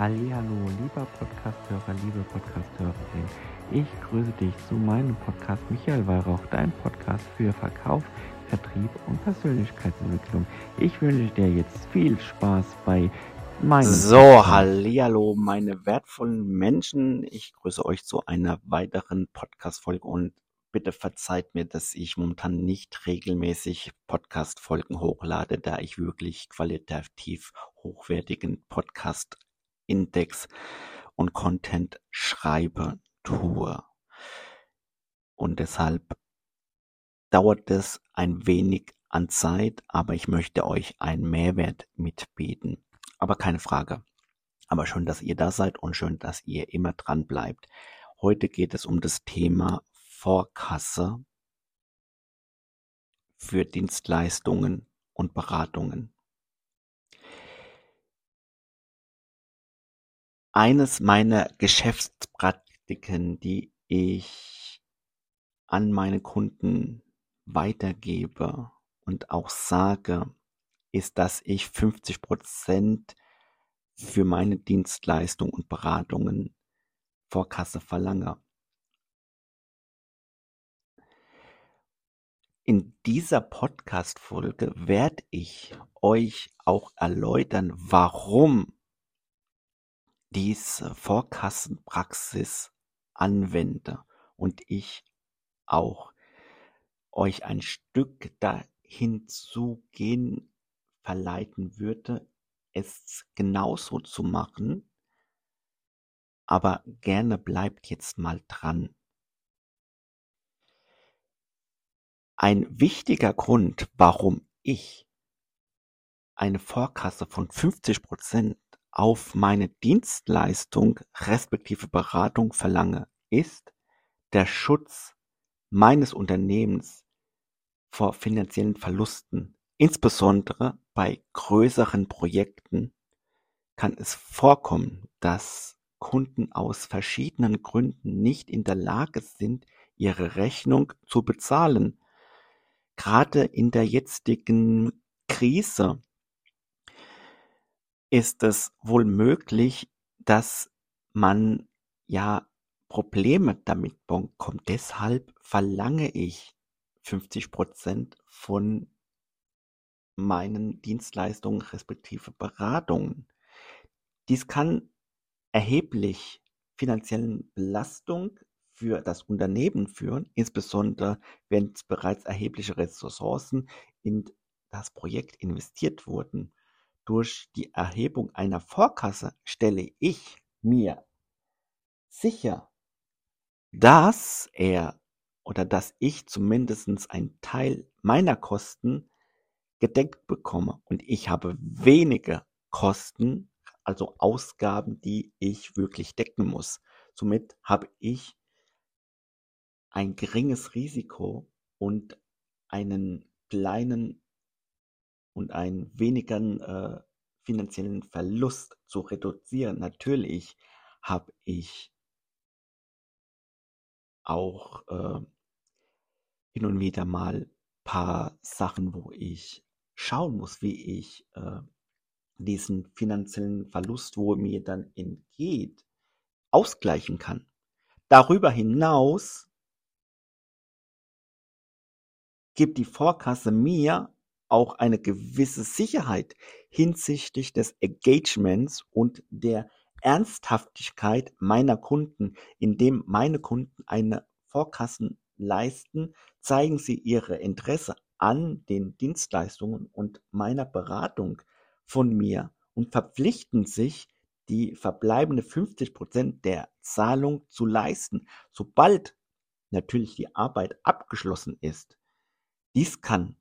Hallihallo, lieber Podcasthörer, liebe Podcasthörerin. Ich grüße dich zu meinem Podcast Michael Weihrauch, dein Podcast für Verkauf, Vertrieb und Persönlichkeitsentwicklung. Ich wünsche dir jetzt viel Spaß bei meinem So, Podcast. hallihallo, meine wertvollen Menschen. Ich grüße euch zu einer weiteren Podcast-Folge und bitte verzeiht mir, dass ich momentan nicht regelmäßig Podcast-Folgen hochlade, da ich wirklich qualitativ hochwertigen Podcast-Index und Content schreibe, tue. Und deshalb dauert es ein wenig an Zeit, aber ich möchte euch einen Mehrwert mitbieten. Aber keine Frage. Aber schön, dass ihr da seid und schön, dass ihr immer dran bleibt. Heute geht es um das Thema Vorkasse für Dienstleistungen und Beratungen. Eines meiner Geschäftspraktiken, die ich an meine Kunden weitergebe und auch sage, ist, dass ich 50 Prozent für meine Dienstleistung und Beratungen Vorkasse verlange. In dieser Podcast-Folge werde ich euch auch erläutern, warum diese Vorkassenpraxis anwende und ich auch euch ein Stück dahin zu gehen verleiten würde, es genauso zu machen. Aber gerne bleibt jetzt mal dran. Ein wichtiger Grund, warum ich eine Vorkasse von 50 Prozent auf meine Dienstleistung respektive Beratung verlange, ist der Schutz meines Unternehmens vor finanziellen Verlusten. Insbesondere bei größeren Projekten kann es vorkommen, dass Kunden aus verschiedenen Gründen nicht in der Lage sind, ihre Rechnung zu bezahlen. Gerade in der jetzigen Krise ist es wohl möglich, dass man ja Probleme damit bekommt. Deshalb verlange ich 50 Prozent von meinen Dienstleistungen respektive Beratungen. Dies kann erheblich finanziellen Belastung für das Unternehmen führen, insbesondere wenn bereits erhebliche Ressourcen in das Projekt investiert wurden. Durch die Erhebung einer Vorkasse stelle ich mir sicher, dass er oder dass ich zumindest einen Teil meiner Kosten gedeckt bekomme und ich habe wenige Kosten, also Ausgaben, die ich wirklich decken muss. Somit habe ich ein geringes Risiko und einen kleinen und einen weniger äh, finanziellen Verlust zu reduzieren. Natürlich habe ich auch äh, hin und wieder mal paar Sachen, wo ich schauen muss, wie ich äh, diesen finanziellen Verlust, wo mir dann entgeht, ausgleichen kann. Darüber hinaus gibt die Vorkasse mir auch eine gewisse Sicherheit hinsichtlich des Engagements und der Ernsthaftigkeit meiner Kunden, indem meine Kunden eine Vorkassen leisten, zeigen sie ihre Interesse an den Dienstleistungen und meiner Beratung von mir und verpflichten sich, die verbleibende 50 Prozent der Zahlung zu leisten, sobald natürlich die Arbeit abgeschlossen ist. Dies kann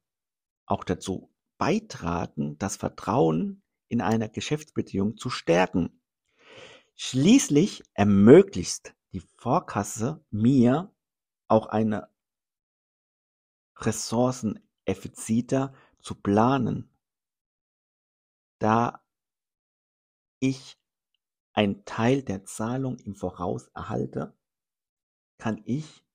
auch dazu beitragen, das Vertrauen in einer Geschäftsbeziehung zu stärken. Schließlich ermöglicht die Vorkasse mir auch eine Ressourcen effizienter zu planen, da ich einen Teil der Zahlung im Voraus erhalte, kann ich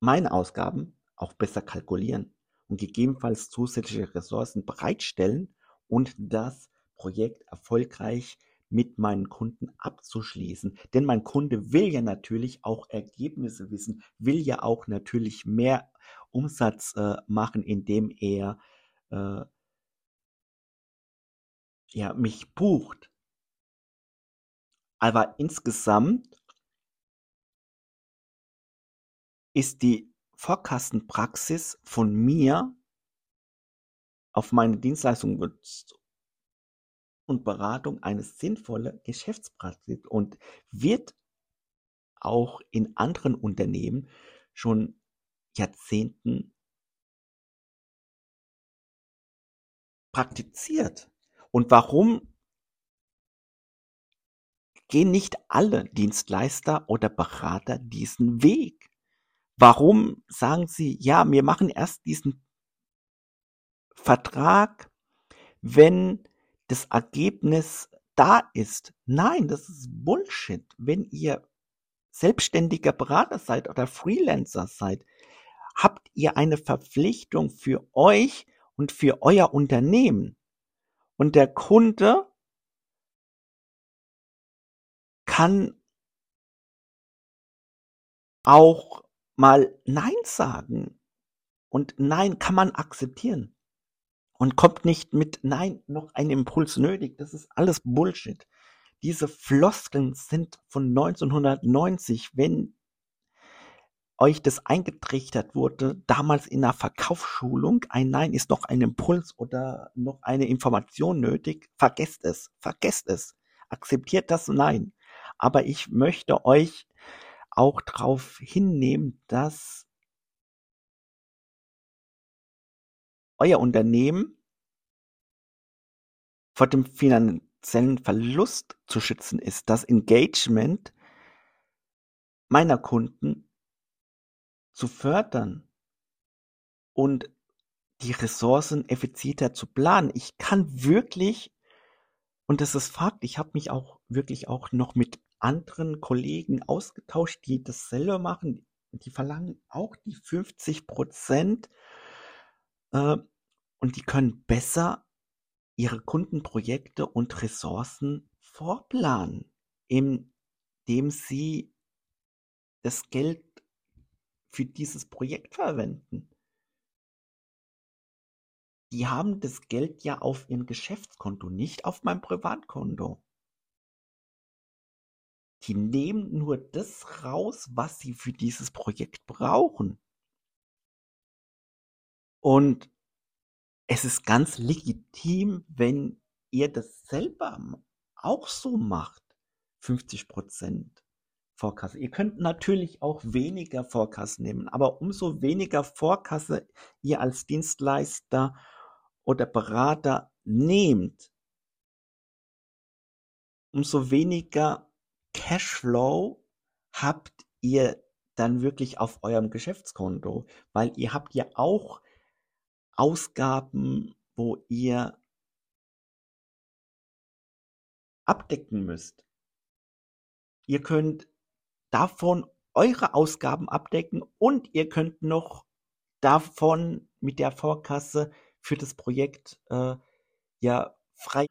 meine Ausgaben auch besser kalkulieren und gegebenenfalls zusätzliche Ressourcen bereitstellen und das Projekt erfolgreich mit meinen Kunden abzuschließen. Denn mein Kunde will ja natürlich auch Ergebnisse wissen, will ja auch natürlich mehr Umsatz äh, machen, indem er äh, ja, mich bucht. Aber insgesamt ist die Vorkastenpraxis von mir auf meine Dienstleistung und Beratung eine sinnvolle Geschäftspraxis und wird auch in anderen Unternehmen schon Jahrzehnten praktiziert. Und warum gehen nicht alle Dienstleister oder Berater diesen Weg? Warum sagen sie, ja, wir machen erst diesen Vertrag, wenn das Ergebnis da ist. Nein, das ist Bullshit. Wenn ihr selbstständiger Berater seid oder Freelancer seid, habt ihr eine Verpflichtung für euch und für euer Unternehmen. Und der Kunde kann auch mal Nein sagen. Und Nein kann man akzeptieren und kommt nicht mit Nein noch ein Impuls nötig. Das ist alles Bullshit. Diese Floskeln sind von 1990, wenn euch das eingetrichtert wurde, damals in einer Verkaufsschulung, ein Nein ist noch ein Impuls oder noch eine Information nötig, vergesst es, vergesst es, akzeptiert das Nein. Aber ich möchte euch auch darauf hinnehmen, dass euer Unternehmen vor dem finanziellen Verlust zu schützen ist, das Engagement meiner Kunden zu fördern und die Ressourcen effizienter zu planen. Ich kann wirklich, und das ist Fakt, ich habe mich auch wirklich auch noch mit anderen Kollegen ausgetauscht, die dasselbe machen. Die verlangen auch die 50 Prozent äh, und die können besser ihre Kundenprojekte und Ressourcen vorplanen, indem sie das Geld für dieses Projekt verwenden. Die haben das Geld ja auf ihrem Geschäftskonto, nicht auf meinem Privatkonto. Die nehmen nur das raus, was sie für dieses Projekt brauchen. Und es ist ganz legitim, wenn ihr das selber auch so macht. 50 Prozent Vorkasse. Ihr könnt natürlich auch weniger Vorkasse nehmen, aber umso weniger Vorkasse ihr als Dienstleister oder Berater nehmt, umso weniger Cashflow habt ihr dann wirklich auf eurem Geschäftskonto, weil ihr habt ja auch Ausgaben, wo ihr abdecken müsst. Ihr könnt davon eure Ausgaben abdecken und ihr könnt noch davon mit der Vorkasse für das Projekt äh, ja frei